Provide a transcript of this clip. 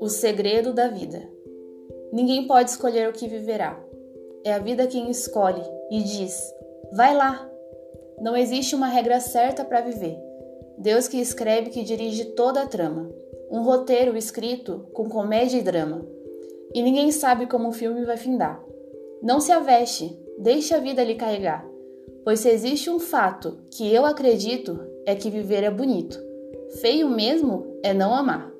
O segredo da vida. Ninguém pode escolher o que viverá. É a vida quem escolhe e diz: vai lá. Não existe uma regra certa para viver. Deus que escreve que dirige toda a trama. Um roteiro escrito com comédia e drama. E ninguém sabe como o filme vai findar. Não se aveste, deixe a vida lhe carregar. Pois se existe um fato que eu acredito é que viver é bonito. Feio mesmo é não amar.